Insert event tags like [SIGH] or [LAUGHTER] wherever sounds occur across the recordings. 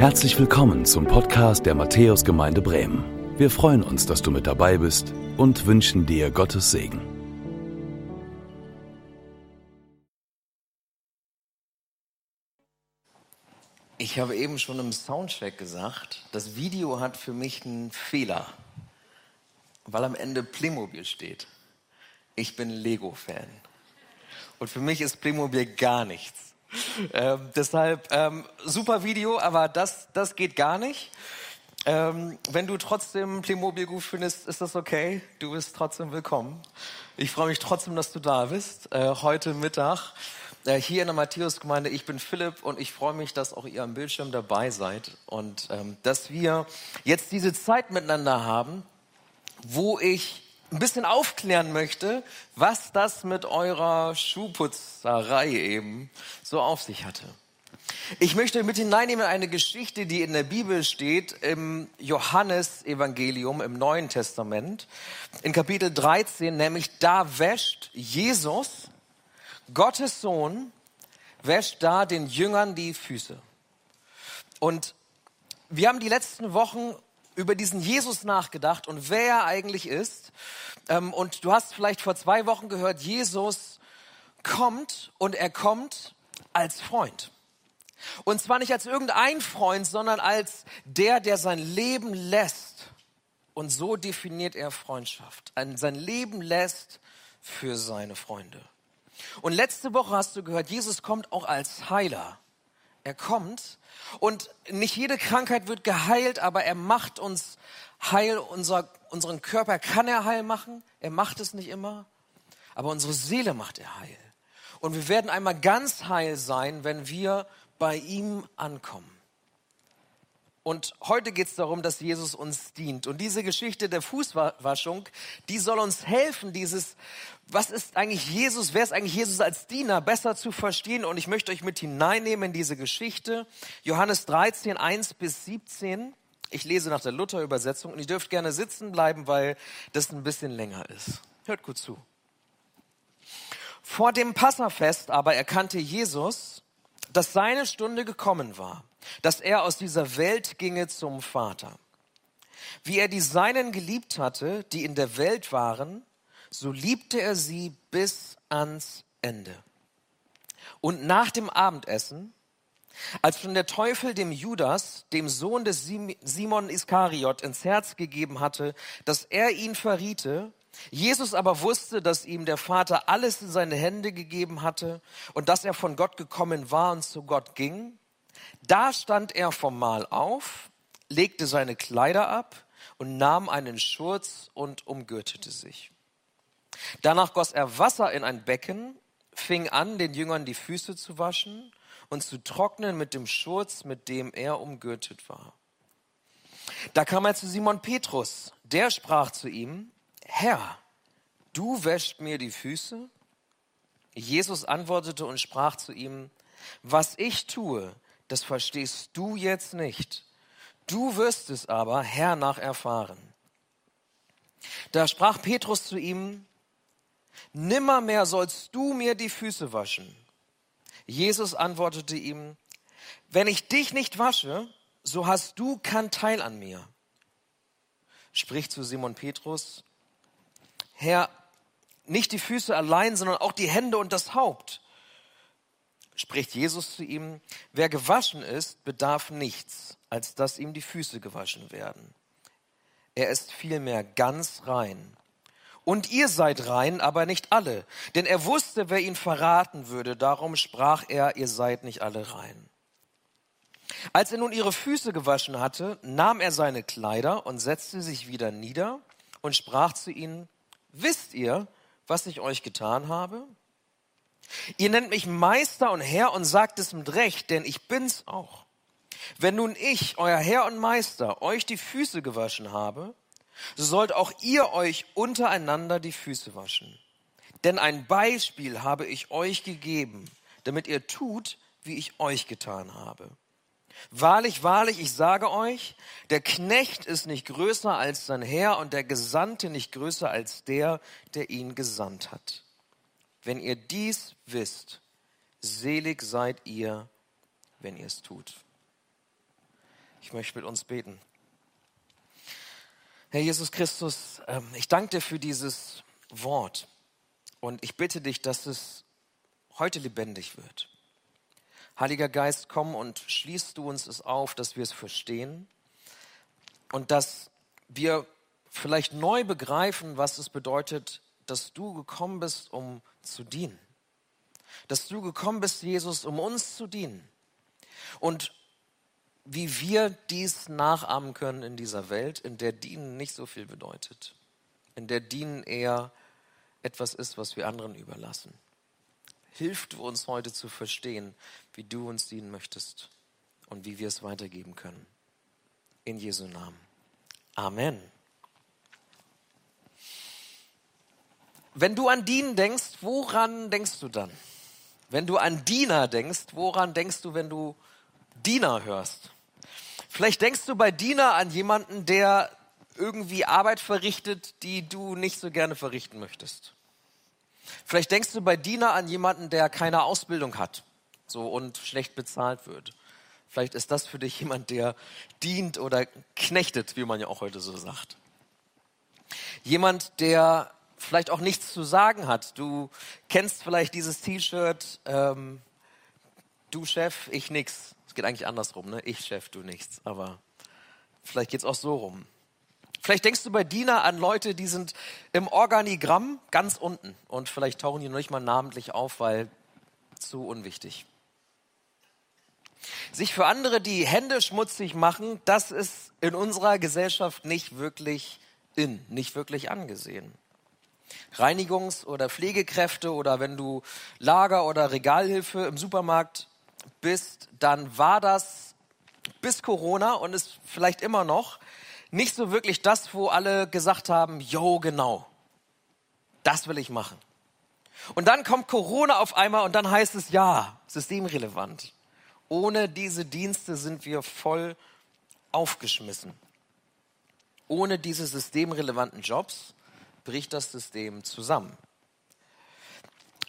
Herzlich willkommen zum Podcast der Matthäusgemeinde Bremen. Wir freuen uns, dass du mit dabei bist und wünschen dir Gottes Segen. Ich habe eben schon im Soundcheck gesagt, das Video hat für mich einen Fehler, weil am Ende Playmobil steht. Ich bin Lego-Fan. Und für mich ist Playmobil gar nichts. Ähm, deshalb ähm, super Video, aber das, das geht gar nicht. Ähm, wenn du trotzdem Playmobil gut findest, ist das okay. Du bist trotzdem willkommen. Ich freue mich trotzdem, dass du da bist. Äh, heute Mittag äh, hier in der Matthäusgemeinde. Ich bin Philipp und ich freue mich, dass auch ihr am Bildschirm dabei seid und ähm, dass wir jetzt diese Zeit miteinander haben, wo ich ein bisschen aufklären möchte, was das mit eurer Schuhputzerei eben so auf sich hatte. Ich möchte mit hineinnehmen eine Geschichte, die in der Bibel steht, im Johannesevangelium im Neuen Testament, in Kapitel 13, nämlich da wäscht Jesus, Gottes Sohn, wäscht da den Jüngern die Füße. Und wir haben die letzten Wochen über diesen Jesus nachgedacht und wer er eigentlich ist. Ähm, und du hast vielleicht vor zwei Wochen gehört, Jesus kommt und er kommt als Freund. Und zwar nicht als irgendein Freund, sondern als der, der sein Leben lässt. Und so definiert er Freundschaft. Sein Leben lässt für seine Freunde. Und letzte Woche hast du gehört, Jesus kommt auch als Heiler. Er kommt und nicht jede Krankheit wird geheilt, aber er macht uns heil. Unser, unseren Körper kann er heil machen. Er macht es nicht immer. Aber unsere Seele macht er heil. Und wir werden einmal ganz heil sein, wenn wir bei ihm ankommen. Und heute geht es darum, dass Jesus uns dient. Und diese Geschichte der Fußwaschung, die soll uns helfen, dieses, was ist eigentlich Jesus, wer ist eigentlich Jesus als Diener, besser zu verstehen. Und ich möchte euch mit hineinnehmen in diese Geschichte. Johannes 13, 1 bis 17. Ich lese nach der Luther-Übersetzung und ihr dürft gerne sitzen bleiben, weil das ein bisschen länger ist. Hört gut zu. Vor dem Passafest aber erkannte Jesus, dass seine Stunde gekommen war dass er aus dieser Welt ginge zum Vater. Wie er die Seinen geliebt hatte, die in der Welt waren, so liebte er sie bis ans Ende. Und nach dem Abendessen, als schon der Teufel dem Judas, dem Sohn des Simon Iskariot, ins Herz gegeben hatte, dass er ihn verriete, Jesus aber wusste, dass ihm der Vater alles in seine Hände gegeben hatte und dass er von Gott gekommen war und zu Gott ging, da stand er vom Mahl auf, legte seine Kleider ab und nahm einen Schurz und umgürtete sich. Danach goss er Wasser in ein Becken, fing an, den Jüngern die Füße zu waschen und zu trocknen mit dem Schurz, mit dem er umgürtet war. Da kam er zu Simon Petrus. Der sprach zu ihm, Herr, du wäschst mir die Füße? Jesus antwortete und sprach zu ihm, was ich tue, das verstehst du jetzt nicht. Du wirst es aber hernach erfahren. Da sprach Petrus zu ihm, Nimmermehr sollst du mir die Füße waschen. Jesus antwortete ihm, wenn ich dich nicht wasche, so hast du kein Teil an mir. Spricht zu Simon Petrus, Herr, nicht die Füße allein, sondern auch die Hände und das Haupt spricht Jesus zu ihm, wer gewaschen ist, bedarf nichts, als dass ihm die Füße gewaschen werden. Er ist vielmehr ganz rein. Und ihr seid rein, aber nicht alle. Denn er wusste, wer ihn verraten würde. Darum sprach er, ihr seid nicht alle rein. Als er nun ihre Füße gewaschen hatte, nahm er seine Kleider und setzte sich wieder nieder und sprach zu ihnen, wisst ihr, was ich euch getan habe? Ihr nennt mich Meister und Herr und sagt es mit Recht, denn ich bin's auch. Wenn nun ich, euer Herr und Meister, euch die Füße gewaschen habe, so sollt auch ihr euch untereinander die Füße waschen. Denn ein Beispiel habe ich euch gegeben, damit ihr tut, wie ich euch getan habe. Wahrlich, wahrlich, ich sage euch, der Knecht ist nicht größer als sein Herr und der Gesandte nicht größer als der, der ihn gesandt hat. Wenn ihr dies wisst, selig seid ihr, wenn ihr es tut. Ich möchte mit uns beten. Herr Jesus Christus, ähm, ich danke dir für dieses Wort und ich bitte dich, dass es heute lebendig wird. Heiliger Geist, komm und schließt du uns es auf, dass wir es verstehen und dass wir vielleicht neu begreifen, was es bedeutet, dass du gekommen bist, um zu dienen. Dass du gekommen bist, Jesus, um uns zu dienen. Und wie wir dies nachahmen können in dieser Welt, in der Dienen nicht so viel bedeutet, in der Dienen eher etwas ist, was wir anderen überlassen. Hilf du uns heute zu verstehen, wie du uns dienen möchtest und wie wir es weitergeben können. In Jesu Namen. Amen. Wenn du an Dienen denkst, woran denkst du dann? Wenn du an Diener denkst, woran denkst du, wenn du Diener hörst? Vielleicht denkst du bei Diener an jemanden, der irgendwie Arbeit verrichtet, die du nicht so gerne verrichten möchtest. Vielleicht denkst du bei Diener an jemanden, der keine Ausbildung hat, so und schlecht bezahlt wird. Vielleicht ist das für dich jemand, der dient oder knechtet, wie man ja auch heute so sagt. Jemand, der vielleicht auch nichts zu sagen hat. Du kennst vielleicht dieses T-Shirt, ähm, du Chef, ich nix. Es geht eigentlich andersrum, ne? Ich Chef, du nichts. Aber vielleicht geht es auch so rum. Vielleicht denkst du bei Diener an Leute, die sind im Organigramm ganz unten und vielleicht tauchen die noch nicht mal namentlich auf, weil zu unwichtig. Sich für andere die Hände schmutzig machen, das ist in unserer Gesellschaft nicht wirklich in, nicht wirklich angesehen. Reinigungs- oder Pflegekräfte oder wenn du Lager- oder Regalhilfe im Supermarkt bist, dann war das bis Corona und ist vielleicht immer noch nicht so wirklich das, wo alle gesagt haben, jo, genau, das will ich machen. Und dann kommt Corona auf einmal und dann heißt es, ja, systemrelevant. Ohne diese Dienste sind wir voll aufgeschmissen. Ohne diese systemrelevanten Jobs bricht das System zusammen.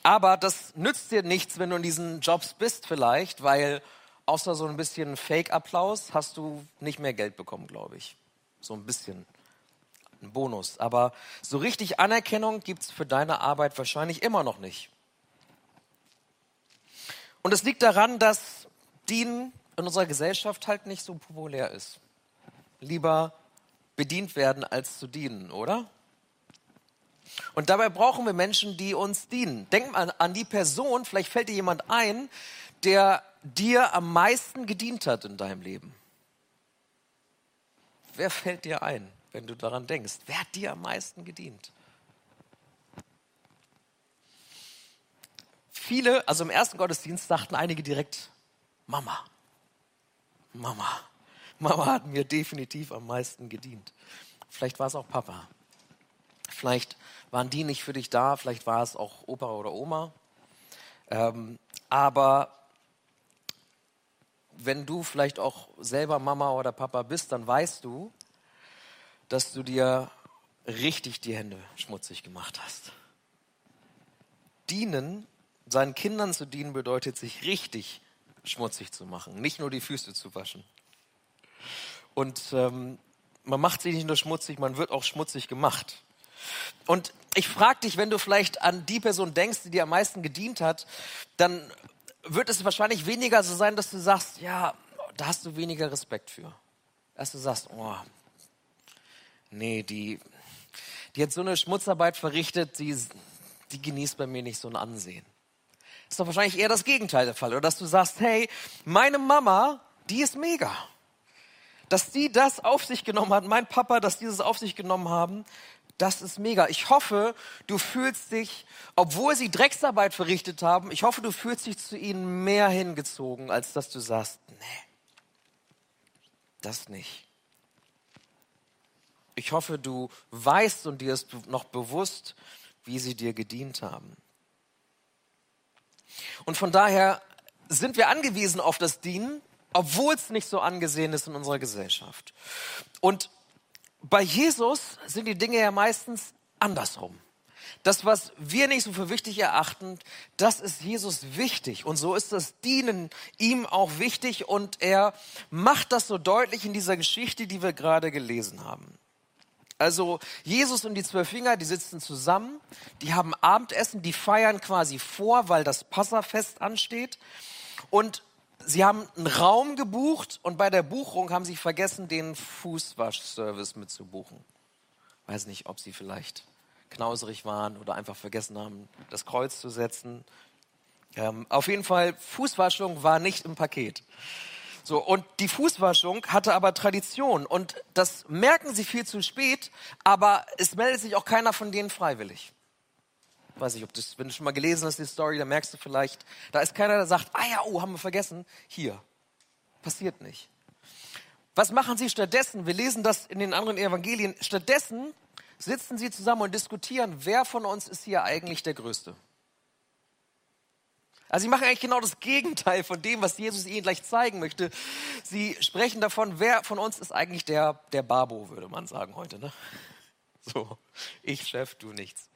Aber das nützt dir nichts, wenn du in diesen Jobs bist vielleicht, weil außer so ein bisschen Fake-Applaus hast du nicht mehr Geld bekommen, glaube ich. So ein bisschen ein Bonus. Aber so richtig Anerkennung gibt es für deine Arbeit wahrscheinlich immer noch nicht. Und es liegt daran, dass Dienen in unserer Gesellschaft halt nicht so populär ist. Lieber bedient werden, als zu dienen, oder? Und dabei brauchen wir Menschen, die uns dienen. Denk mal an die Person, vielleicht fällt dir jemand ein, der dir am meisten gedient hat in deinem Leben. Wer fällt dir ein, wenn du daran denkst? Wer hat dir am meisten gedient? Viele, also im ersten Gottesdienst sagten einige direkt, Mama, Mama, Mama hat mir definitiv am meisten gedient. Vielleicht war es auch Papa. Vielleicht waren die nicht für dich da, vielleicht war es auch Opa oder Oma. Ähm, aber wenn du vielleicht auch selber Mama oder Papa bist, dann weißt du, dass du dir richtig die Hände schmutzig gemacht hast. Dienen, seinen Kindern zu dienen, bedeutet sich richtig schmutzig zu machen, nicht nur die Füße zu waschen. Und ähm, man macht sich nicht nur schmutzig, man wird auch schmutzig gemacht. Und ich frage dich, wenn du vielleicht an die Person denkst, die dir am meisten gedient hat, dann wird es wahrscheinlich weniger so sein, dass du sagst, ja, da hast du weniger Respekt für. Dass du sagst, oh, nee, die, die hat so eine Schmutzarbeit verrichtet, die, die genießt bei mir nicht so ein Ansehen. Ist doch wahrscheinlich eher das Gegenteil der Fall. Oder dass du sagst, hey, meine Mama, die ist mega. Dass die das auf sich genommen hat, mein Papa, dass die das auf sich genommen haben, das ist mega. Ich hoffe, du fühlst dich, obwohl sie Drecksarbeit verrichtet haben, ich hoffe, du fühlst dich zu ihnen mehr hingezogen, als dass du sagst, nee, das nicht. Ich hoffe, du weißt und dir ist noch bewusst, wie sie dir gedient haben. Und von daher sind wir angewiesen auf das Dienen, obwohl es nicht so angesehen ist in unserer Gesellschaft. Und bei Jesus sind die Dinge ja meistens andersrum. das, was wir nicht so für wichtig erachten, das ist Jesus wichtig. Und so ist das Dienen ihm auch wichtig. Und er macht das so deutlich in dieser Geschichte, die wir gerade gelesen haben. Also Jesus und die zwölf Jünger, die sitzen zusammen, die haben Abendessen, die feiern quasi vor, weil das Passafest ansteht. Und sie haben einen Raum gebucht und bei der Buchung haben sie vergessen, den Fußwaschservice mitzubuchen. Weiß nicht, ob sie vielleicht knauserig waren oder einfach vergessen haben, das Kreuz zu setzen. Ähm, auf jeden Fall, Fußwaschung war nicht im Paket. So, und die Fußwaschung hatte aber Tradition und das merken sie viel zu spät, aber es meldet sich auch keiner von denen freiwillig. Weiß ich, ob das, wenn du schon mal gelesen hast, die Story, dann merkst du vielleicht, da ist keiner, der sagt, ah ja, oh, haben wir vergessen, hier. Passiert nicht. Was machen sie stattdessen? Wir lesen das in den anderen Evangelien. Stattdessen sitzen sie zusammen und diskutieren, wer von uns ist hier eigentlich der Größte. Also sie machen eigentlich genau das Gegenteil von dem, was Jesus ihnen gleich zeigen möchte. Sie sprechen davon, wer von uns ist eigentlich der, der Babo, würde man sagen heute. Ne? So, ich Chef, du nichts.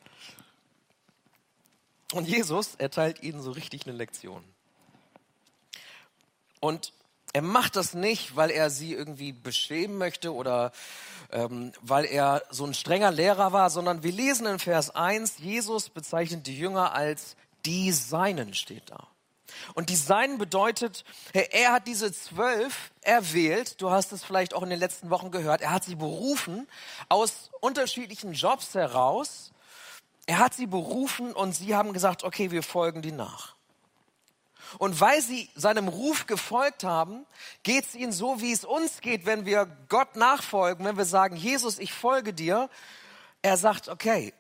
Und Jesus erteilt ihnen so richtig eine Lektion. Und er macht das nicht, weil er sie irgendwie beschämen möchte oder ähm, weil er so ein strenger Lehrer war, sondern wir lesen in Vers 1, Jesus bezeichnet die Jünger als die Seinen steht da. Und die Seinen bedeutet, er hat diese zwölf erwählt, du hast es vielleicht auch in den letzten Wochen gehört, er hat sie berufen aus unterschiedlichen Jobs heraus. Er hat sie berufen und sie haben gesagt, okay, wir folgen die nach. Und weil sie seinem Ruf gefolgt haben, geht es ihnen so, wie es uns geht, wenn wir Gott nachfolgen, wenn wir sagen, Jesus, ich folge dir. Er sagt, okay,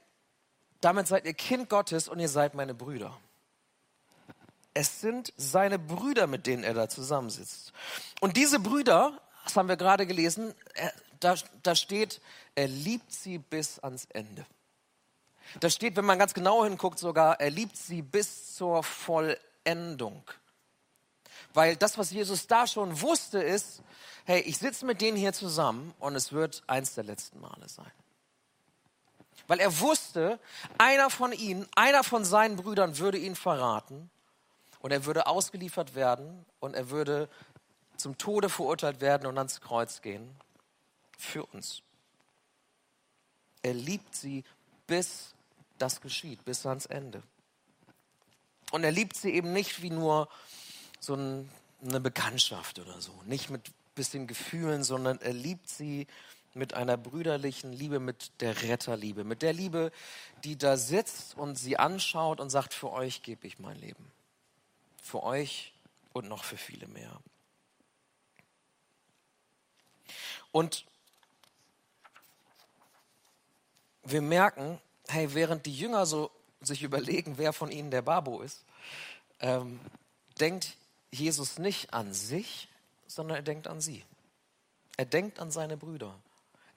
damit seid ihr Kind Gottes und ihr seid meine Brüder. Es sind seine Brüder, mit denen er da zusammensitzt. Und diese Brüder, das haben wir gerade gelesen, da, da steht, er liebt sie bis ans Ende. Da steht, wenn man ganz genau hinguckt, sogar, er liebt sie bis zur Vollendung. Weil das, was Jesus da schon wusste, ist, hey, ich sitze mit denen hier zusammen und es wird eins der letzten Male sein. Weil er wusste, einer von ihnen, einer von seinen Brüdern würde ihn verraten und er würde ausgeliefert werden und er würde zum Tode verurteilt werden und ans Kreuz gehen. Für uns. Er liebt sie, bis das geschieht, bis ans Ende. Und er liebt sie eben nicht wie nur so ein, eine Bekanntschaft oder so, nicht mit bisschen Gefühlen, sondern er liebt sie mit einer brüderlichen Liebe, mit der Retterliebe, mit der Liebe, die da sitzt und sie anschaut und sagt, für euch gebe ich mein Leben. Für euch und noch für viele mehr. Und wir merken, hey, während die Jünger so sich überlegen, wer von ihnen der Babo ist, ähm, denkt Jesus nicht an sich, sondern er denkt an sie. Er denkt an seine Brüder.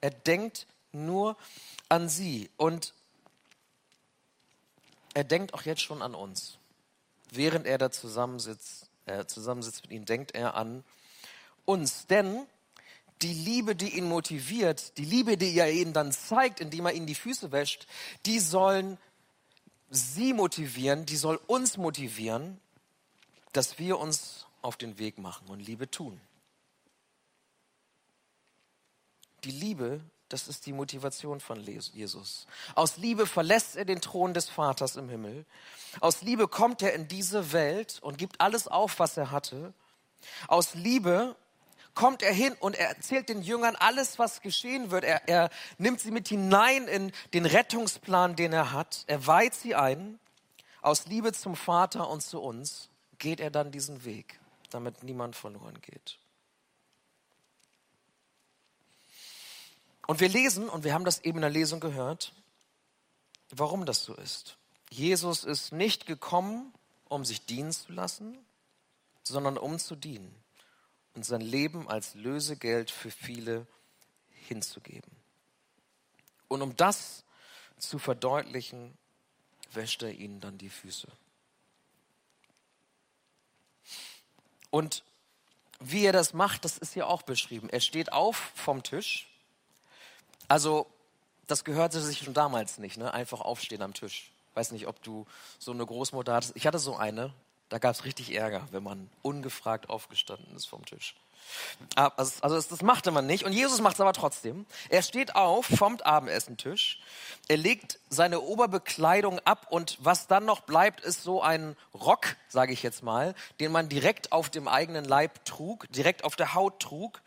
Er denkt nur an sie und er denkt auch jetzt schon an uns. Während er da zusammensitzt, äh, zusammensitzt mit ihnen, denkt er an uns. Denn die Liebe, die ihn motiviert, die Liebe, die er ihnen dann zeigt, indem er ihnen die Füße wäscht, die sollen sie motivieren, die soll uns motivieren, dass wir uns auf den Weg machen und Liebe tun. Die Liebe, das ist die Motivation von Jesus. Aus Liebe verlässt er den Thron des Vaters im Himmel. Aus Liebe kommt er in diese Welt und gibt alles auf, was er hatte. Aus Liebe kommt er hin und er erzählt den Jüngern alles, was geschehen wird. Er, er nimmt sie mit hinein in den Rettungsplan, den er hat. Er weiht sie ein. Aus Liebe zum Vater und zu uns geht er dann diesen Weg, damit niemand verloren geht. Und wir lesen, und wir haben das eben in der Lesung gehört, warum das so ist. Jesus ist nicht gekommen, um sich dienen zu lassen, sondern um zu dienen und sein Leben als Lösegeld für viele hinzugeben. Und um das zu verdeutlichen, wäscht er ihnen dann die Füße. Und wie er das macht, das ist hier auch beschrieben. Er steht auf vom Tisch also das gehörte sich schon damals nicht, ne? einfach aufstehen am Tisch. Weiß nicht, ob du so eine Großmutter hattest. Ich hatte so eine, da gab es richtig Ärger, wenn man ungefragt aufgestanden ist vom Tisch. Ah, also, also das machte man nicht und Jesus macht es aber trotzdem. Er steht auf vom Abendessentisch, er legt seine Oberbekleidung ab und was dann noch bleibt, ist so ein Rock, sage ich jetzt mal, den man direkt auf dem eigenen Leib trug, direkt auf der Haut trug.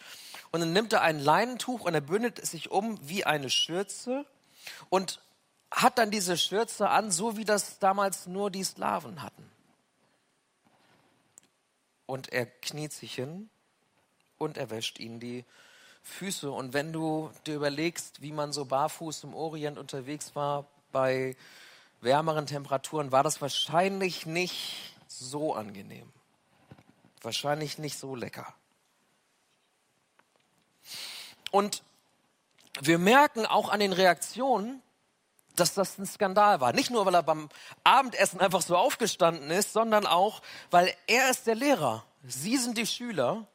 Und dann nimmt er ein Leinentuch und er bündet es sich um wie eine Schürze und hat dann diese Schürze an, so wie das damals nur die Sklaven hatten. Und er kniet sich hin und er wäscht ihnen die Füße. Und wenn du dir überlegst, wie man so barfuß im Orient unterwegs war bei wärmeren Temperaturen, war das wahrscheinlich nicht so angenehm. Wahrscheinlich nicht so lecker. Und wir merken auch an den Reaktionen, dass das ein Skandal war. Nicht nur, weil er beim Abendessen einfach so aufgestanden ist, sondern auch, weil er ist der Lehrer. Sie sind die Schüler.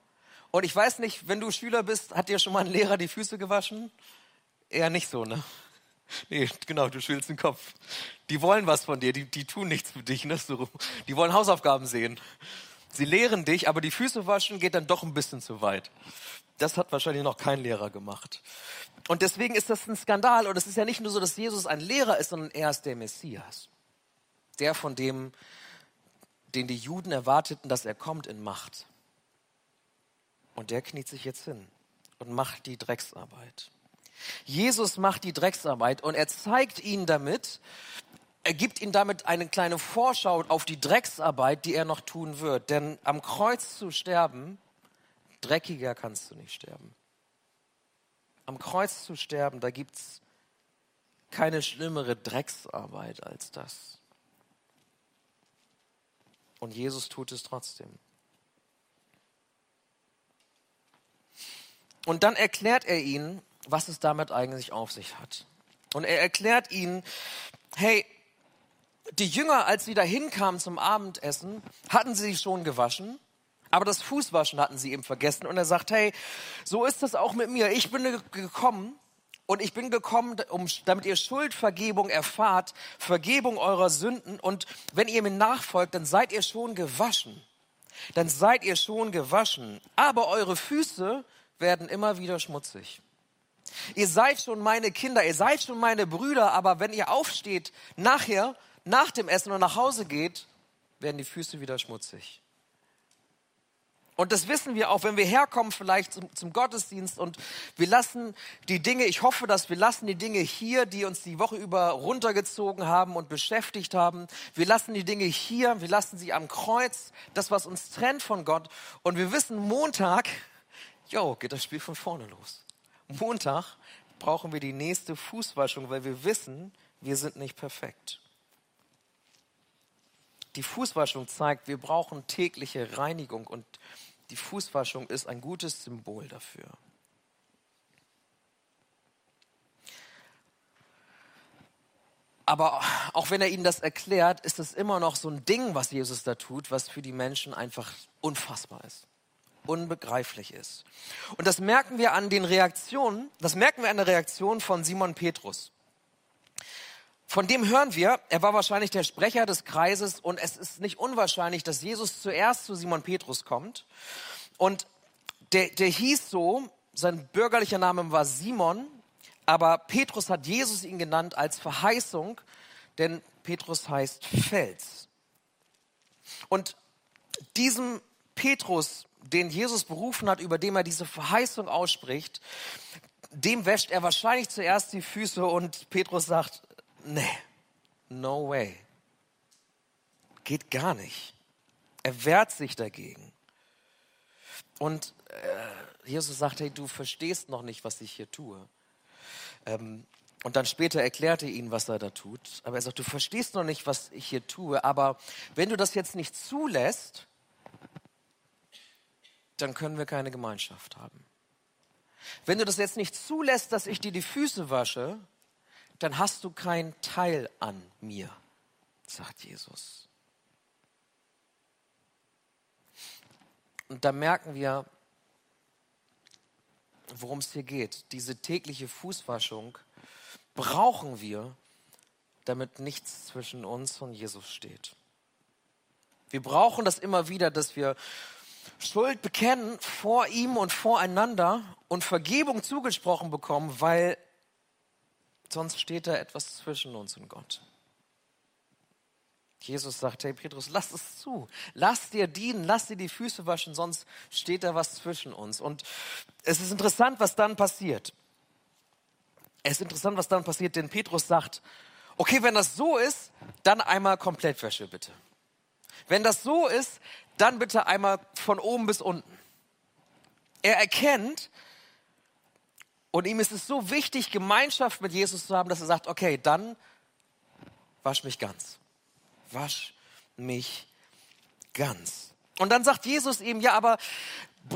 Und ich weiß nicht, wenn du Schüler bist, hat dir schon mal ein Lehrer die Füße gewaschen? Eher nicht so, ne? [LAUGHS] Nee, genau, du schüttelst den Kopf. Die wollen was von dir, die, die tun nichts für dich, ne? Die wollen Hausaufgaben sehen. Sie lehren dich, aber die Füße waschen geht dann doch ein bisschen zu weit. Das hat wahrscheinlich noch kein Lehrer gemacht. Und deswegen ist das ein Skandal. Und es ist ja nicht nur so, dass Jesus ein Lehrer ist, sondern er ist der Messias. Der, von dem, den die Juden erwarteten, dass er kommt in Macht. Und der kniet sich jetzt hin und macht die Drecksarbeit. Jesus macht die Drecksarbeit und er zeigt ihnen damit, er gibt ihnen damit eine kleine Vorschau auf die Drecksarbeit, die er noch tun wird. Denn am Kreuz zu sterben dreckiger kannst du nicht sterben. Am Kreuz zu sterben, da gibt es keine schlimmere Drecksarbeit als das. Und Jesus tut es trotzdem. Und dann erklärt er ihnen, was es damit eigentlich auf sich hat. Und er erklärt ihnen, hey, die Jünger, als sie dahin kamen zum Abendessen, hatten sie sich schon gewaschen aber das Fußwaschen hatten sie eben vergessen. Und er sagt, hey, so ist das auch mit mir. Ich bin gekommen und ich bin gekommen, um, damit ihr Schuldvergebung erfahrt, Vergebung eurer Sünden. Und wenn ihr mir nachfolgt, dann seid ihr schon gewaschen. Dann seid ihr schon gewaschen. Aber eure Füße werden immer wieder schmutzig. Ihr seid schon meine Kinder, ihr seid schon meine Brüder, aber wenn ihr aufsteht, nachher, nach dem Essen und nach Hause geht, werden die Füße wieder schmutzig. Und das wissen wir auch, wenn wir herkommen vielleicht zum, zum, Gottesdienst und wir lassen die Dinge, ich hoffe, dass wir lassen die Dinge hier, die uns die Woche über runtergezogen haben und beschäftigt haben. Wir lassen die Dinge hier, wir lassen sie am Kreuz, das, was uns trennt von Gott. Und wir wissen, Montag, jo, geht das Spiel von vorne los. Montag brauchen wir die nächste Fußwaschung, weil wir wissen, wir sind nicht perfekt. Die Fußwaschung zeigt, wir brauchen tägliche Reinigung und die Fußwaschung ist ein gutes Symbol dafür. Aber auch wenn er ihnen das erklärt, ist es immer noch so ein Ding, was Jesus da tut, was für die Menschen einfach unfassbar ist, unbegreiflich ist. Und das merken wir an den Reaktionen, das merken wir an der Reaktion von Simon Petrus. Von dem hören wir, er war wahrscheinlich der Sprecher des Kreises und es ist nicht unwahrscheinlich, dass Jesus zuerst zu Simon Petrus kommt. Und der, der hieß so, sein bürgerlicher Name war Simon, aber Petrus hat Jesus ihn genannt als Verheißung, denn Petrus heißt Fels. Und diesem Petrus, den Jesus berufen hat, über dem er diese Verheißung ausspricht, dem wäscht er wahrscheinlich zuerst die Füße und Petrus sagt, nee, no way. Geht gar nicht. Er wehrt sich dagegen. Und äh, Jesus sagt, hey, du verstehst noch nicht, was ich hier tue. Ähm, und dann später erklärt er ihnen, was er da tut. Aber er sagt, du verstehst noch nicht, was ich hier tue. Aber wenn du das jetzt nicht zulässt, dann können wir keine Gemeinschaft haben. Wenn du das jetzt nicht zulässt, dass ich dir die Füße wasche, dann hast du keinen Teil an mir, sagt Jesus. Und da merken wir, worum es hier geht. Diese tägliche Fußwaschung brauchen wir, damit nichts zwischen uns und Jesus steht. Wir brauchen das immer wieder, dass wir Schuld bekennen vor ihm und voreinander und Vergebung zugesprochen bekommen, weil sonst steht da etwas zwischen uns und Gott. Jesus sagt, hey Petrus, lass es zu. Lass dir dienen, lass dir die Füße waschen, sonst steht da was zwischen uns. Und es ist interessant, was dann passiert. Es ist interessant, was dann passiert, denn Petrus sagt, okay, wenn das so ist, dann einmal Komplettwäsche bitte. Wenn das so ist, dann bitte einmal von oben bis unten. Er erkennt, und ihm ist es so wichtig, Gemeinschaft mit Jesus zu haben, dass er sagt, okay, dann wasch mich ganz. Wasch mich ganz. Und dann sagt Jesus ihm, ja, aber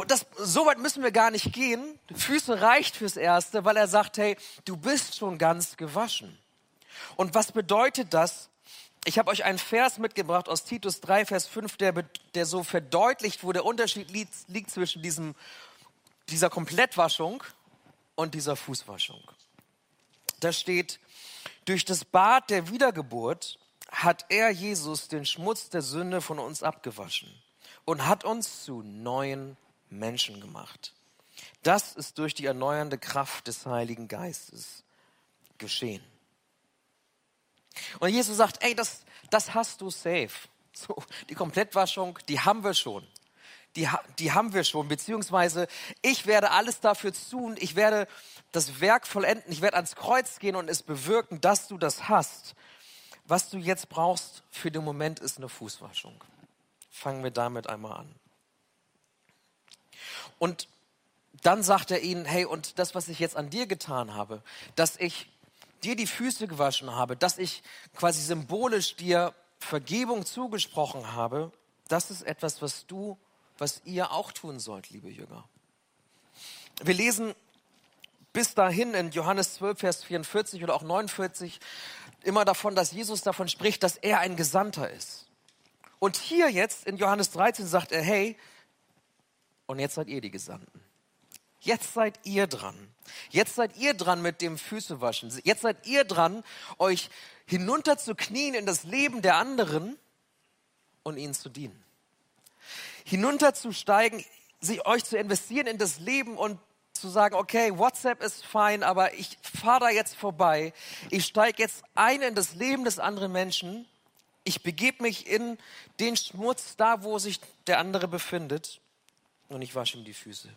das, so weit müssen wir gar nicht gehen. Füße reicht fürs Erste, weil er sagt, hey, du bist schon ganz gewaschen. Und was bedeutet das? Ich habe euch einen Vers mitgebracht aus Titus 3, Vers 5, der, der so verdeutlicht, wo der Unterschied liegt, liegt zwischen diesem, dieser Komplettwaschung und dieser Fußwaschung. Da steht, durch das Bad der Wiedergeburt hat er, Jesus, den Schmutz der Sünde von uns abgewaschen und hat uns zu neuen Menschen gemacht. Das ist durch die erneuernde Kraft des Heiligen Geistes geschehen. Und Jesus sagt, ey, das, das hast du safe. So, die Komplettwaschung, die haben wir schon. Die, die haben wir schon, beziehungsweise ich werde alles dafür tun, ich werde das Werk vollenden, ich werde ans Kreuz gehen und es bewirken, dass du das hast. Was du jetzt brauchst für den Moment ist eine Fußwaschung. Fangen wir damit einmal an. Und dann sagt er ihnen, hey, und das, was ich jetzt an dir getan habe, dass ich dir die Füße gewaschen habe, dass ich quasi symbolisch dir Vergebung zugesprochen habe, das ist etwas, was du, was ihr auch tun sollt, liebe Jünger. Wir lesen bis dahin in Johannes 12, Vers 44 oder auch 49 immer davon, dass Jesus davon spricht, dass er ein Gesandter ist. Und hier jetzt in Johannes 13 sagt er, hey, und jetzt seid ihr die Gesandten. Jetzt seid ihr dran. Jetzt seid ihr dran mit dem Füßewaschen. Jetzt seid ihr dran, euch hinunter zu knien in das Leben der anderen und ihnen zu dienen. Hinunterzusteigen, sich euch zu investieren in das Leben und zu sagen, okay, WhatsApp ist fein, aber ich fahre da jetzt vorbei. Ich steige jetzt ein in das Leben des anderen Menschen. Ich begebe mich in den Schmutz da, wo sich der andere befindet und ich wasche ihm die Füße.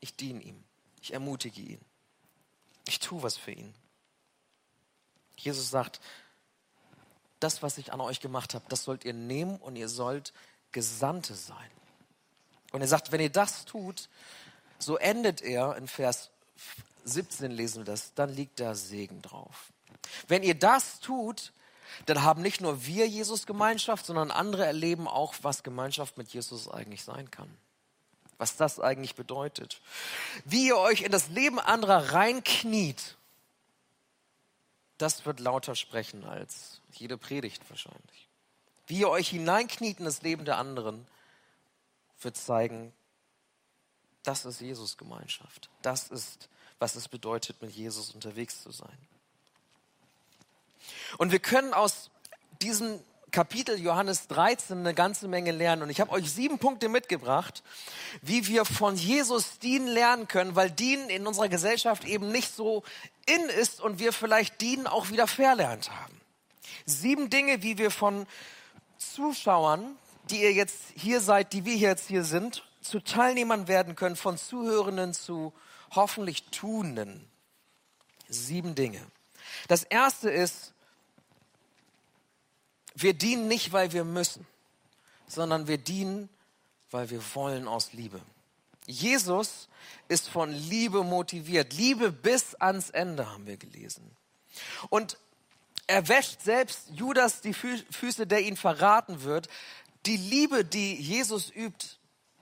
Ich diene ihm. Ich ermutige ihn. Ich tue was für ihn. Jesus sagt, das, was ich an euch gemacht habe, das sollt ihr nehmen und ihr sollt Gesandte sein. Und er sagt, wenn ihr das tut, so endet er in Vers 17 lesen wir das, dann liegt da Segen drauf. Wenn ihr das tut, dann haben nicht nur wir Jesus Gemeinschaft, sondern andere erleben auch, was Gemeinschaft mit Jesus eigentlich sein kann was das eigentlich bedeutet. Wie ihr euch in das Leben anderer reinkniet, das wird lauter sprechen als jede Predigt wahrscheinlich. Wie ihr euch hineinkniet in das Leben der anderen, wird zeigen, das ist Jesus Gemeinschaft. Das ist, was es bedeutet, mit Jesus unterwegs zu sein. Und wir können aus diesen Kapitel Johannes 13 eine ganze Menge lernen. Und ich habe euch sieben Punkte mitgebracht, wie wir von Jesus dienen lernen können, weil dienen in unserer Gesellschaft eben nicht so in ist und wir vielleicht dienen auch wieder verlernt haben. Sieben Dinge, wie wir von Zuschauern, die ihr jetzt hier seid, die wir jetzt hier sind, zu Teilnehmern werden können, von Zuhörenden zu hoffentlich Tuenden. Sieben Dinge. Das erste ist, wir dienen nicht, weil wir müssen, sondern wir dienen, weil wir wollen aus Liebe. Jesus ist von Liebe motiviert. Liebe bis ans Ende haben wir gelesen. Und er wäscht selbst Judas die Füße, der ihn verraten wird. Die Liebe, die Jesus übt,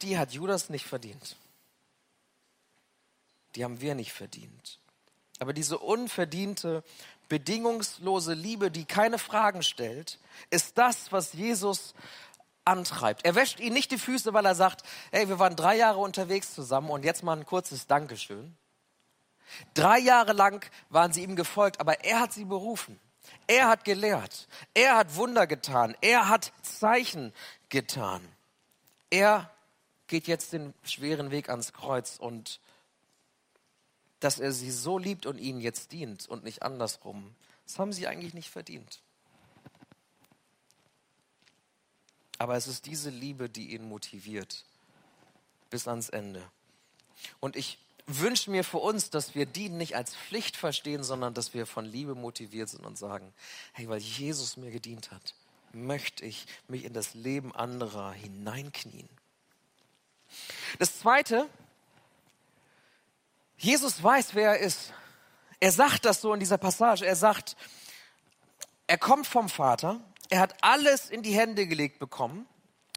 die hat Judas nicht verdient. Die haben wir nicht verdient. Aber diese unverdiente bedingungslose Liebe, die keine Fragen stellt, ist das, was Jesus antreibt. Er wäscht ihnen nicht die Füße, weil er sagt, hey, wir waren drei Jahre unterwegs zusammen und jetzt mal ein kurzes Dankeschön. Drei Jahre lang waren sie ihm gefolgt, aber er hat sie berufen. Er hat gelehrt. Er hat Wunder getan. Er hat Zeichen getan. Er geht jetzt den schweren Weg ans Kreuz und dass er sie so liebt und ihnen jetzt dient und nicht andersrum, das haben sie eigentlich nicht verdient. Aber es ist diese Liebe, die ihn motiviert bis ans Ende. Und ich wünsche mir für uns, dass wir dienen nicht als Pflicht verstehen, sondern dass wir von Liebe motiviert sind und sagen, hey, weil Jesus mir gedient hat, möchte ich mich in das Leben anderer hineinknien. Das Zweite, Jesus weiß, wer er ist. Er sagt das so in dieser Passage. Er sagt, er kommt vom Vater, er hat alles in die Hände gelegt bekommen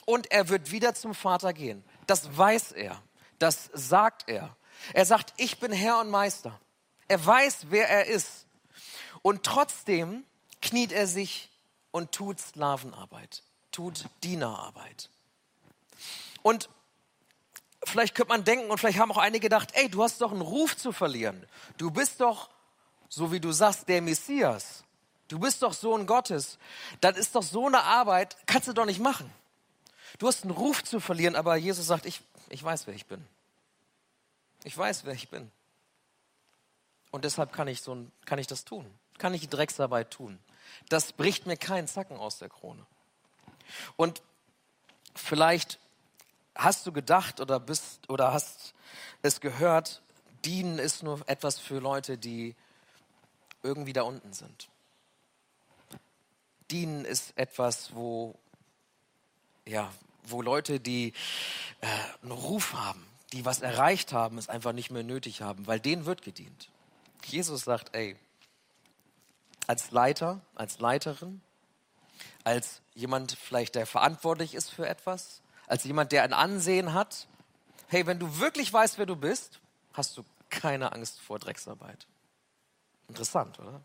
und er wird wieder zum Vater gehen. Das weiß er, das sagt er. Er sagt, ich bin Herr und Meister. Er weiß, wer er ist. Und trotzdem kniet er sich und tut Sklavenarbeit, tut Dienerarbeit. Und vielleicht könnte man denken und vielleicht haben auch einige gedacht, ey, du hast doch einen Ruf zu verlieren. Du bist doch, so wie du sagst, der Messias. Du bist doch Sohn Gottes. Dann ist doch so eine Arbeit, kannst du doch nicht machen. Du hast einen Ruf zu verlieren, aber Jesus sagt, ich, ich weiß, wer ich bin. Ich weiß, wer ich bin. Und deshalb kann ich, so, kann ich das tun. Kann ich die Drecksarbeit tun. Das bricht mir keinen Zacken aus der Krone. Und vielleicht hast du gedacht oder bist oder hast es gehört, dienen ist nur etwas für Leute, die irgendwie da unten sind. Dienen ist etwas, wo ja, wo Leute, die äh, einen Ruf haben, die was erreicht haben, es einfach nicht mehr nötig haben, weil denen wird gedient. Jesus sagt, ey, als Leiter, als Leiterin, als jemand vielleicht, der verantwortlich ist für etwas, als jemand, der ein Ansehen hat, hey, wenn du wirklich weißt, wer du bist, hast du keine Angst vor Drecksarbeit. Interessant, oder?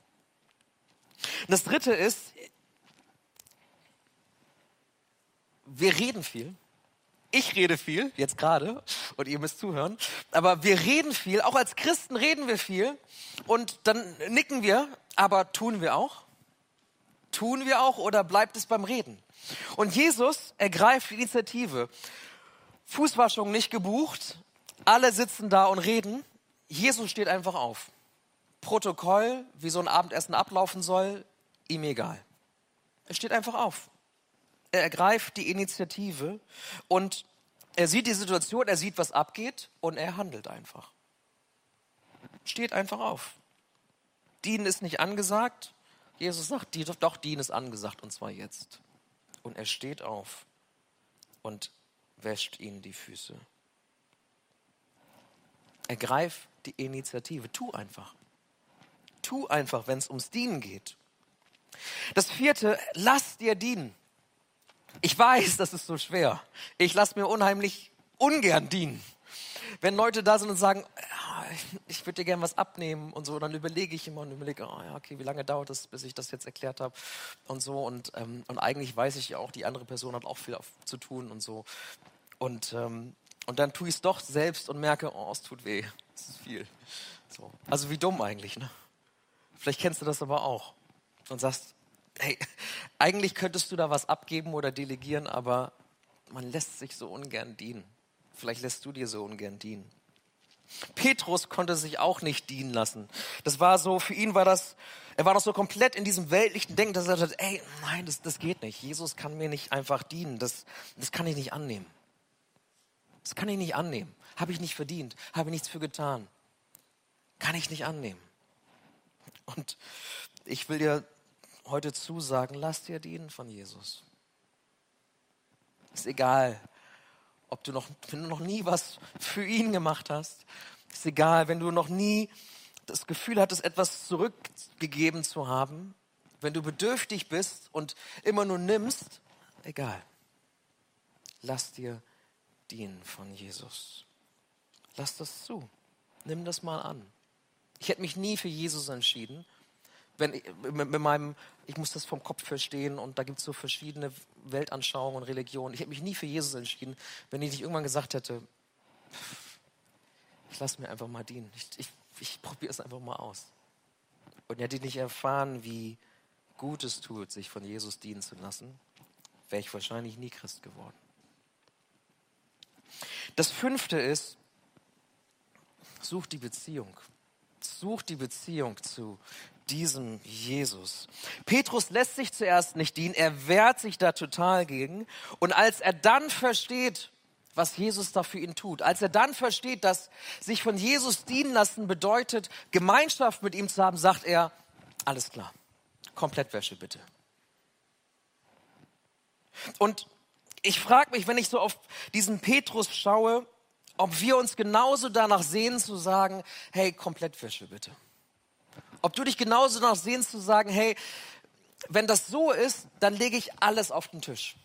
Das Dritte ist, wir reden viel. Ich rede viel, jetzt gerade, und ihr müsst zuhören. Aber wir reden viel, auch als Christen reden wir viel. Und dann nicken wir, aber tun wir auch? Tun wir auch oder bleibt es beim Reden? Und Jesus ergreift die Initiative. Fußwaschung nicht gebucht, alle sitzen da und reden. Jesus steht einfach auf. Protokoll, wie so ein Abendessen ablaufen soll, ihm egal. Er steht einfach auf er ergreift die Initiative und er sieht die Situation, er sieht, was abgeht und er handelt einfach. Steht einfach auf. Dienen ist nicht angesagt. Jesus sagt, doch, dienen ist angesagt und zwar jetzt. Und er steht auf und wäscht ihnen die Füße. Ergreif die Initiative. Tu einfach. Tu einfach, wenn es ums Dienen geht. Das vierte, lass dir dienen. Ich weiß, das ist so schwer. Ich lasse mir unheimlich ungern dienen. Wenn Leute da sind und sagen, ich würde dir gerne was abnehmen und so, dann überlege ich immer und überlege, oh ja, okay, wie lange dauert das, bis ich das jetzt erklärt habe und so. Und, ähm, und eigentlich weiß ich ja auch, die andere Person hat auch viel auf, zu tun und so. Und, ähm, und dann tue ich es doch selbst und merke, oh, es tut weh. Es ist viel. So. Also wie dumm eigentlich, ne? Vielleicht kennst du das aber auch und sagst, hey, eigentlich könntest du da was abgeben oder delegieren, aber man lässt sich so ungern dienen. Vielleicht lässt du dir so ungern dienen. Petrus konnte sich auch nicht dienen lassen. Das war so, für ihn war das, er war noch so komplett in diesem weltlichen Denken, dass er sagte, ey, nein, das, das geht nicht. Jesus kann mir nicht einfach dienen. Das, das kann ich nicht annehmen. Das kann ich nicht annehmen. Habe ich nicht verdient. Habe ich nichts für getan. Kann ich nicht annehmen. Und ich will dir heute zusagen, lass dir dienen von Jesus. Ist egal, ob du noch, wenn du noch nie was für ihn gemacht hast. Ist egal, wenn du noch nie das Gefühl hattest, etwas zurückgegeben zu haben. Wenn du bedürftig bist und immer nur nimmst, egal. Lass dir dienen von Jesus. Lass das zu. Nimm das mal an. Ich hätte mich nie für Jesus entschieden, wenn ich, mit, mit, meinem, ich muss das vom Kopf verstehen und da gibt es so verschiedene Weltanschauungen und Religionen. Ich hätte mich nie für Jesus entschieden, wenn ich nicht irgendwann gesagt hätte, ich lasse mir einfach mal dienen. Ich, ich ich probiere es einfach mal aus. Und hätte ich nicht erfahren, wie gut es tut, sich von Jesus dienen zu lassen, wäre ich wahrscheinlich nie Christ geworden. Das fünfte ist, such die Beziehung. Such die Beziehung zu diesem Jesus. Petrus lässt sich zuerst nicht dienen, er wehrt sich da total gegen. Und als er dann versteht, was Jesus da für ihn tut, als er dann versteht, dass sich von Jesus dienen lassen bedeutet, Gemeinschaft mit ihm zu haben, sagt er, alles klar, Komplettwäsche bitte. Und ich frage mich, wenn ich so auf diesen Petrus schaue, ob wir uns genauso danach sehen zu sagen, hey, Komplettwäsche bitte. Ob du dich genauso danach sehnst zu sagen, hey, wenn das so ist, dann lege ich alles auf den Tisch.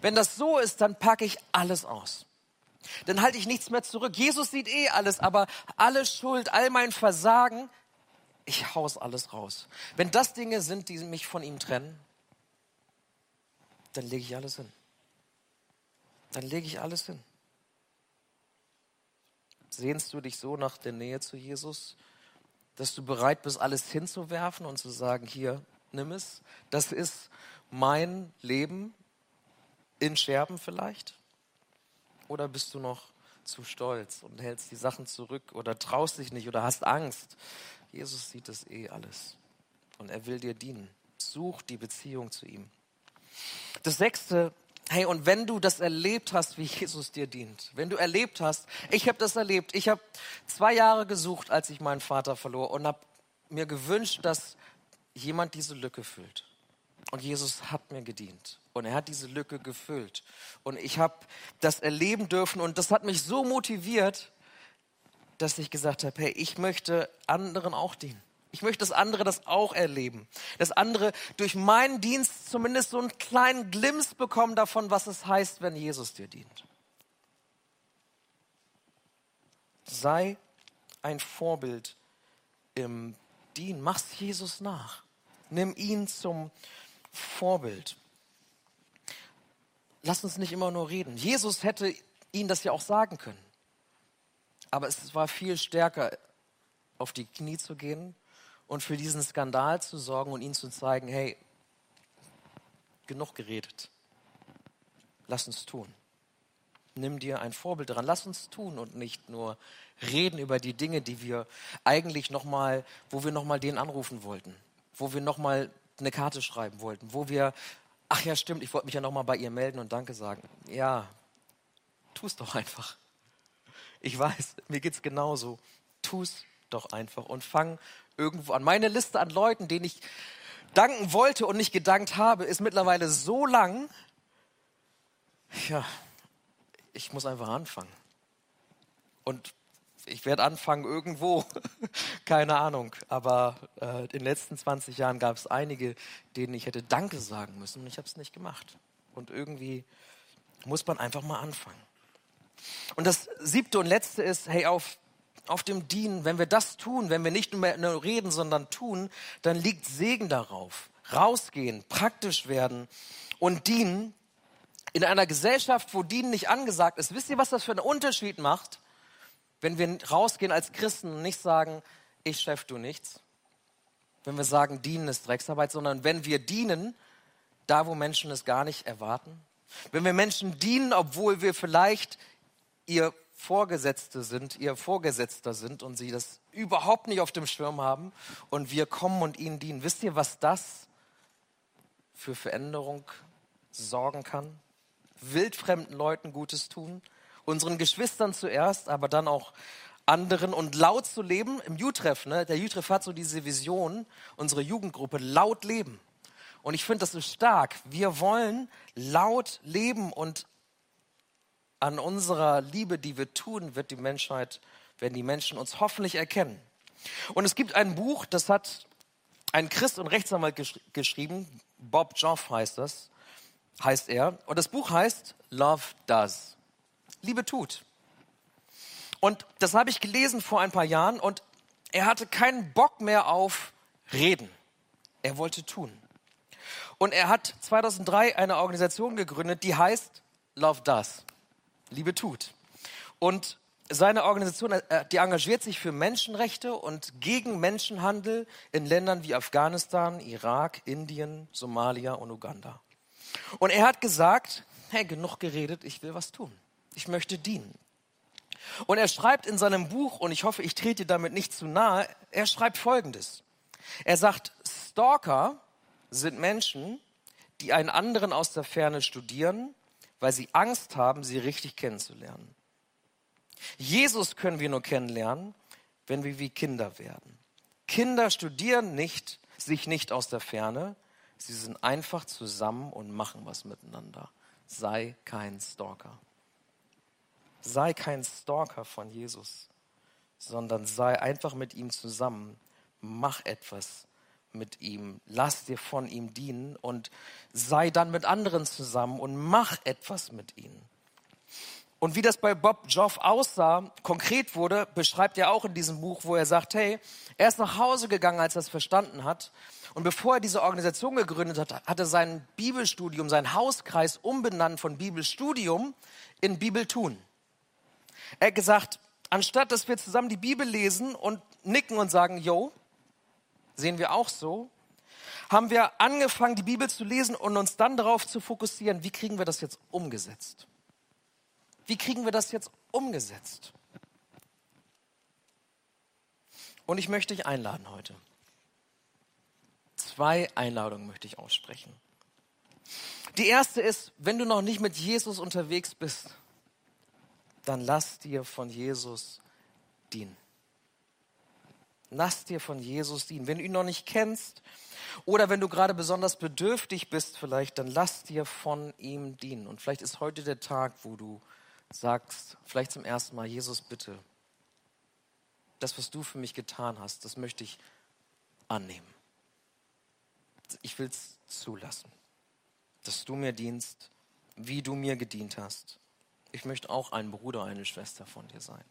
Wenn das so ist, dann packe ich alles aus. Dann halte ich nichts mehr zurück. Jesus sieht eh alles, aber alle Schuld, all mein Versagen, ich haus alles raus. Wenn das Dinge sind, die mich von ihm trennen, dann lege ich alles hin. Dann lege ich alles hin. Sehnst du dich so nach der Nähe zu Jesus, dass du bereit bist, alles hinzuwerfen und zu sagen, hier, nimm es. Das ist mein Leben in Scherben vielleicht. Oder bist du noch zu stolz und hältst die Sachen zurück oder traust dich nicht oder hast Angst? Jesus sieht das eh alles und er will dir dienen. Such die Beziehung zu ihm. Das sechste, hey, und wenn du das erlebt hast, wie Jesus dir dient, wenn du erlebt hast, ich habe das erlebt, ich habe zwei Jahre gesucht, als ich meinen Vater verlor und habe mir gewünscht, dass jemand diese Lücke füllt. Und Jesus hat mir gedient und er hat diese Lücke gefüllt. Und ich habe das erleben dürfen und das hat mich so motiviert, dass ich gesagt habe, hey, ich möchte anderen auch dienen. Ich möchte, dass andere das auch erleben. Dass andere durch meinen Dienst zumindest so einen kleinen Glimps bekommen davon, was es heißt, wenn Jesus dir dient. Sei ein Vorbild im Dienen. Mach's Jesus nach. Nimm ihn zum Vorbild. Lass uns nicht immer nur reden. Jesus hätte ihnen das ja auch sagen können. Aber es war viel stärker, auf die Knie zu gehen und für diesen Skandal zu sorgen und ihnen zu zeigen, hey, genug geredet. Lass uns tun. Nimm dir ein Vorbild daran. Lass uns tun und nicht nur reden über die Dinge, die wir eigentlich nochmal, wo wir nochmal den anrufen wollten, wo wir nochmal eine Karte schreiben wollten, wo wir, ach ja, stimmt, ich wollte mich ja nochmal bei ihr melden und Danke sagen. Ja, tu es doch einfach. Ich weiß, mir geht es genauso. Tu es doch einfach und fang irgendwo an. Meine Liste an Leuten, denen ich danken wollte und nicht gedankt habe, ist mittlerweile so lang. Ja, ich muss einfach anfangen. Und ich werde anfangen irgendwo, [LAUGHS] keine Ahnung. Aber äh, in den letzten 20 Jahren gab es einige, denen ich hätte Danke sagen müssen und ich habe es nicht gemacht. Und irgendwie muss man einfach mal anfangen. Und das siebte und letzte ist, hey, auf, auf dem Dienen, wenn wir das tun, wenn wir nicht nur, reden, sondern tun, dann liegt Segen darauf. Rausgehen, praktisch werden und dienen. In einer Gesellschaft, wo Dienen nicht angesagt ist, wisst ihr, was das für einen Unterschied macht? Wenn wir rausgehen als Christen und nicht sagen, ich Chef, du nichts. Wenn wir sagen, dienen ist Drecksarbeit, sondern wenn wir dienen, da wo Menschen es gar nicht erwarten. Wenn wir Menschen dienen, obwohl wir vielleicht ihr Vorgesetzte sind, ihr Vorgesetzter sind und sie das überhaupt nicht auf dem Schirm haben und wir kommen und ihnen dienen. Wisst ihr, was das für Veränderung sorgen kann? Wildfremden Leuten Gutes tun, unseren Geschwistern zuerst, aber dann auch anderen und laut zu leben. Im Jutreff, ne? der Jutreff hat so diese Vision, unsere Jugendgruppe, laut leben. Und ich finde das so stark. Wir wollen laut leben und an unserer Liebe, die wir tun, wird die Menschheit, werden die Menschen uns hoffentlich erkennen. Und es gibt ein Buch, das hat ein Christ und Rechtsanwalt gesch geschrieben, Bob Joff heißt das, heißt er. Und das Buch heißt Love Does. Liebe tut. Und das habe ich gelesen vor ein paar Jahren und er hatte keinen Bock mehr auf Reden. Er wollte tun. Und er hat 2003 eine Organisation gegründet, die heißt Love Does. Liebe tut. Und seine Organisation, äh, die engagiert sich für Menschenrechte und gegen Menschenhandel in Ländern wie Afghanistan, Irak, Indien, Somalia und Uganda. Und er hat gesagt, hey, genug geredet, ich will was tun. Ich möchte dienen. Und er schreibt in seinem Buch, und ich hoffe, ich trete damit nicht zu nahe, er schreibt Folgendes. Er sagt, Stalker sind Menschen, die einen anderen aus der Ferne studieren, weil sie Angst haben, sie richtig kennenzulernen. Jesus können wir nur kennenlernen, wenn wir wie Kinder werden. Kinder studieren nicht, sich nicht aus der Ferne, sie sind einfach zusammen und machen was miteinander. Sei kein Stalker. Sei kein Stalker von Jesus, sondern sei einfach mit ihm zusammen. Mach etwas mit ihm, lass dir von ihm dienen und sei dann mit anderen zusammen und mach etwas mit ihnen. Und wie das bei Bob Joff aussah, konkret wurde, beschreibt er auch in diesem Buch, wo er sagt, hey, er ist nach Hause gegangen, als er es verstanden hat. Und bevor er diese Organisation gegründet hat, hat er sein Bibelstudium, sein Hauskreis umbenannt von Bibelstudium in Bibeltun. Er hat gesagt, anstatt dass wir zusammen die Bibel lesen und nicken und sagen, yo, sehen wir auch so, haben wir angefangen, die Bibel zu lesen und uns dann darauf zu fokussieren, wie kriegen wir das jetzt umgesetzt? Wie kriegen wir das jetzt umgesetzt? Und ich möchte dich einladen heute. Zwei Einladungen möchte ich aussprechen. Die erste ist, wenn du noch nicht mit Jesus unterwegs bist, dann lass dir von Jesus dienen. Lass dir von Jesus dienen. Wenn du ihn noch nicht kennst oder wenn du gerade besonders bedürftig bist, vielleicht, dann lass dir von ihm dienen. Und vielleicht ist heute der Tag, wo du sagst, vielleicht zum ersten Mal, Jesus, bitte, das, was du für mich getan hast, das möchte ich annehmen. Ich will es zulassen, dass du mir dienst, wie du mir gedient hast. Ich möchte auch ein Bruder, eine Schwester von dir sein.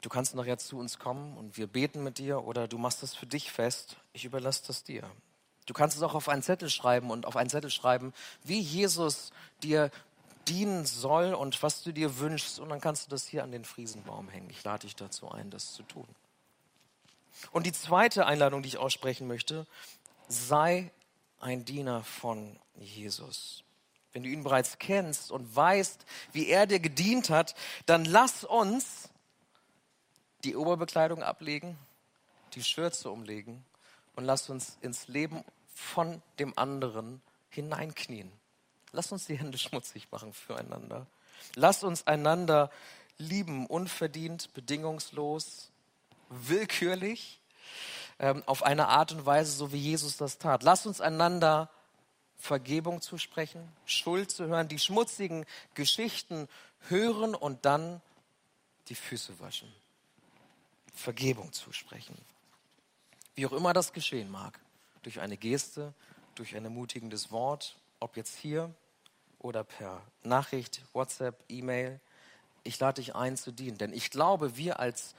Du kannst nachher zu uns kommen und wir beten mit dir oder du machst es für dich fest. Ich überlasse das dir. Du kannst es auch auf einen Zettel schreiben und auf einen Zettel schreiben, wie Jesus dir dienen soll und was du dir wünschst. Und dann kannst du das hier an den Friesenbaum hängen. Ich lade dich dazu ein, das zu tun. Und die zweite Einladung, die ich aussprechen möchte, sei ein Diener von Jesus. Wenn du ihn bereits kennst und weißt, wie er dir gedient hat, dann lass uns die Oberbekleidung ablegen, die Schürze umlegen und lass uns ins Leben von dem anderen hineinknien. Lass uns die Hände [LAUGHS] schmutzig machen füreinander. Lass uns einander lieben, unverdient, bedingungslos, willkürlich, ähm, auf eine Art und Weise, so wie Jesus das tat. Lass uns einander Vergebung zusprechen, Schuld zu hören, die schmutzigen Geschichten hören und dann die Füße waschen. Vergebung zusprechen. Wie auch immer das geschehen mag durch eine Geste, durch ein ermutigendes Wort, ob jetzt hier oder per Nachricht, WhatsApp, E-Mail. Ich lade dich ein zu dienen, denn ich glaube, wir als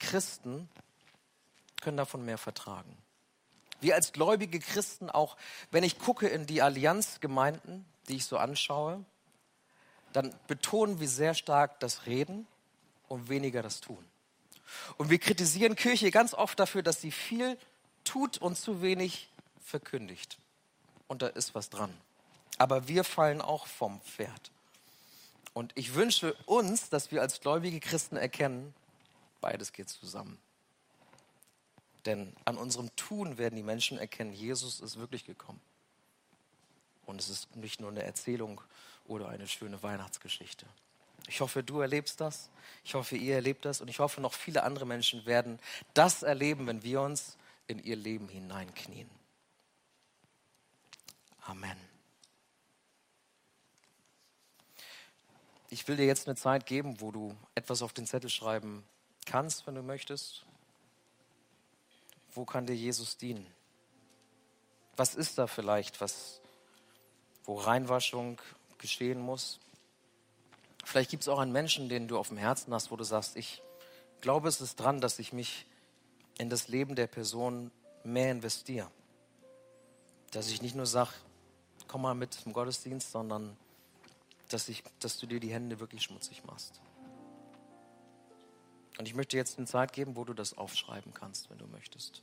Christen können davon mehr vertragen. Wir als gläubige Christen auch, wenn ich gucke in die Allianzgemeinden, die ich so anschaue, dann betonen wir sehr stark das Reden und weniger das Tun. Und wir kritisieren Kirche ganz oft dafür, dass sie viel tut und zu wenig verkündigt. Und da ist was dran. Aber wir fallen auch vom Pferd. Und ich wünsche uns, dass wir als gläubige Christen erkennen, beides geht zusammen. Denn an unserem Tun werden die Menschen erkennen, Jesus ist wirklich gekommen. Und es ist nicht nur eine Erzählung oder eine schöne Weihnachtsgeschichte. Ich hoffe, du erlebst das. Ich hoffe, ihr erlebt das. Und ich hoffe, noch viele andere Menschen werden das erleben, wenn wir uns in ihr Leben hineinknien. Amen. Ich will dir jetzt eine Zeit geben, wo du etwas auf den Zettel schreiben kannst, wenn du möchtest. Wo kann dir Jesus dienen? Was ist da vielleicht, was, wo Reinwaschung geschehen muss? Vielleicht gibt es auch einen Menschen, den du auf dem Herzen hast, wo du sagst, ich glaube, es ist dran, dass ich mich in das Leben der Person mehr investiere. Dass ich nicht nur sage, komm mal mit zum Gottesdienst, sondern dass, ich, dass du dir die Hände wirklich schmutzig machst. Und ich möchte jetzt eine Zeit geben, wo du das aufschreiben kannst, wenn du möchtest.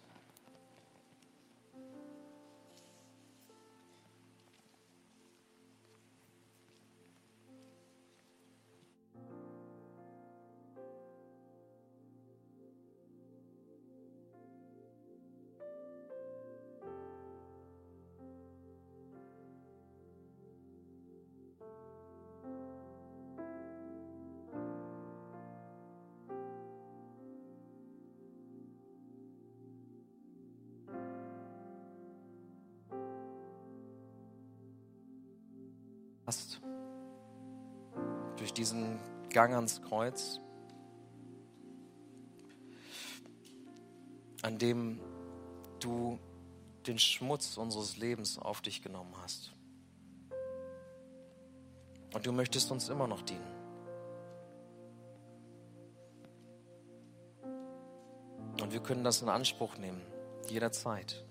Gang ans Kreuz, an dem du den Schmutz unseres Lebens auf dich genommen hast. Und du möchtest uns immer noch dienen. Und wir können das in Anspruch nehmen, jederzeit.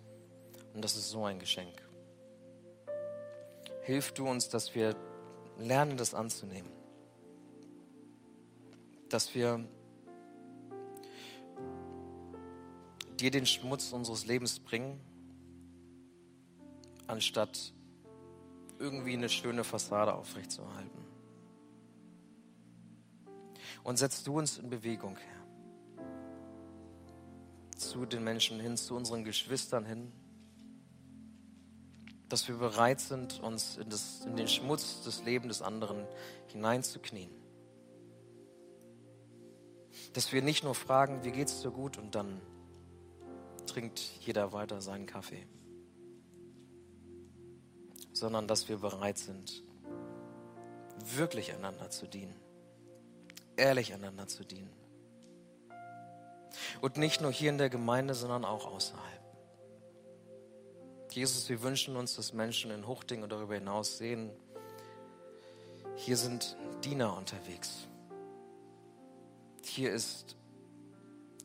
Und das ist so ein Geschenk. Hilf du uns, dass wir lernen, das anzunehmen. Dass wir dir den Schmutz unseres Lebens bringen, anstatt irgendwie eine schöne Fassade aufrechtzuerhalten. Und setzt du uns in Bewegung, Herr. Zu den Menschen hin, zu unseren Geschwistern hin dass wir bereit sind, uns in, das, in den Schmutz des Lebens des anderen hineinzuknien. Dass wir nicht nur fragen, wie geht's dir gut und dann trinkt jeder weiter seinen Kaffee, sondern dass wir bereit sind, wirklich einander zu dienen, ehrlich einander zu dienen. Und nicht nur hier in der Gemeinde, sondern auch außerhalb. Jesus, wir wünschen uns, dass Menschen in Huchting und darüber hinaus sehen, hier sind Diener unterwegs. Hier ist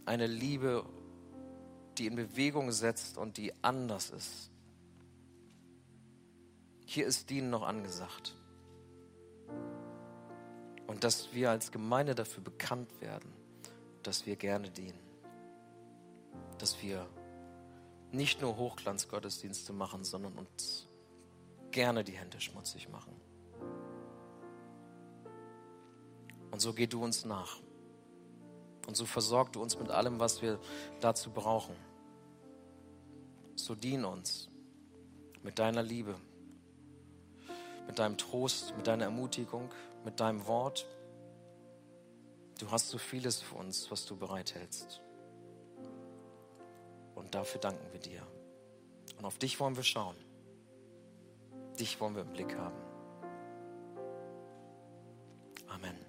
eine Liebe, die in Bewegung setzt und die anders ist. Hier ist Dienen noch angesagt. Und dass wir als Gemeinde dafür bekannt werden, dass wir gerne dienen. Dass wir nicht nur Hochglanzgottesdienste machen, sondern uns gerne die Hände schmutzig machen. Und so geh du uns nach. Und so versorg du uns mit allem, was wir dazu brauchen. So dien uns mit deiner Liebe, mit deinem Trost, mit deiner Ermutigung, mit deinem Wort. Du hast so vieles für uns, was du bereithältst. Und dafür danken wir dir. Und auf dich wollen wir schauen. Dich wollen wir im Blick haben. Amen.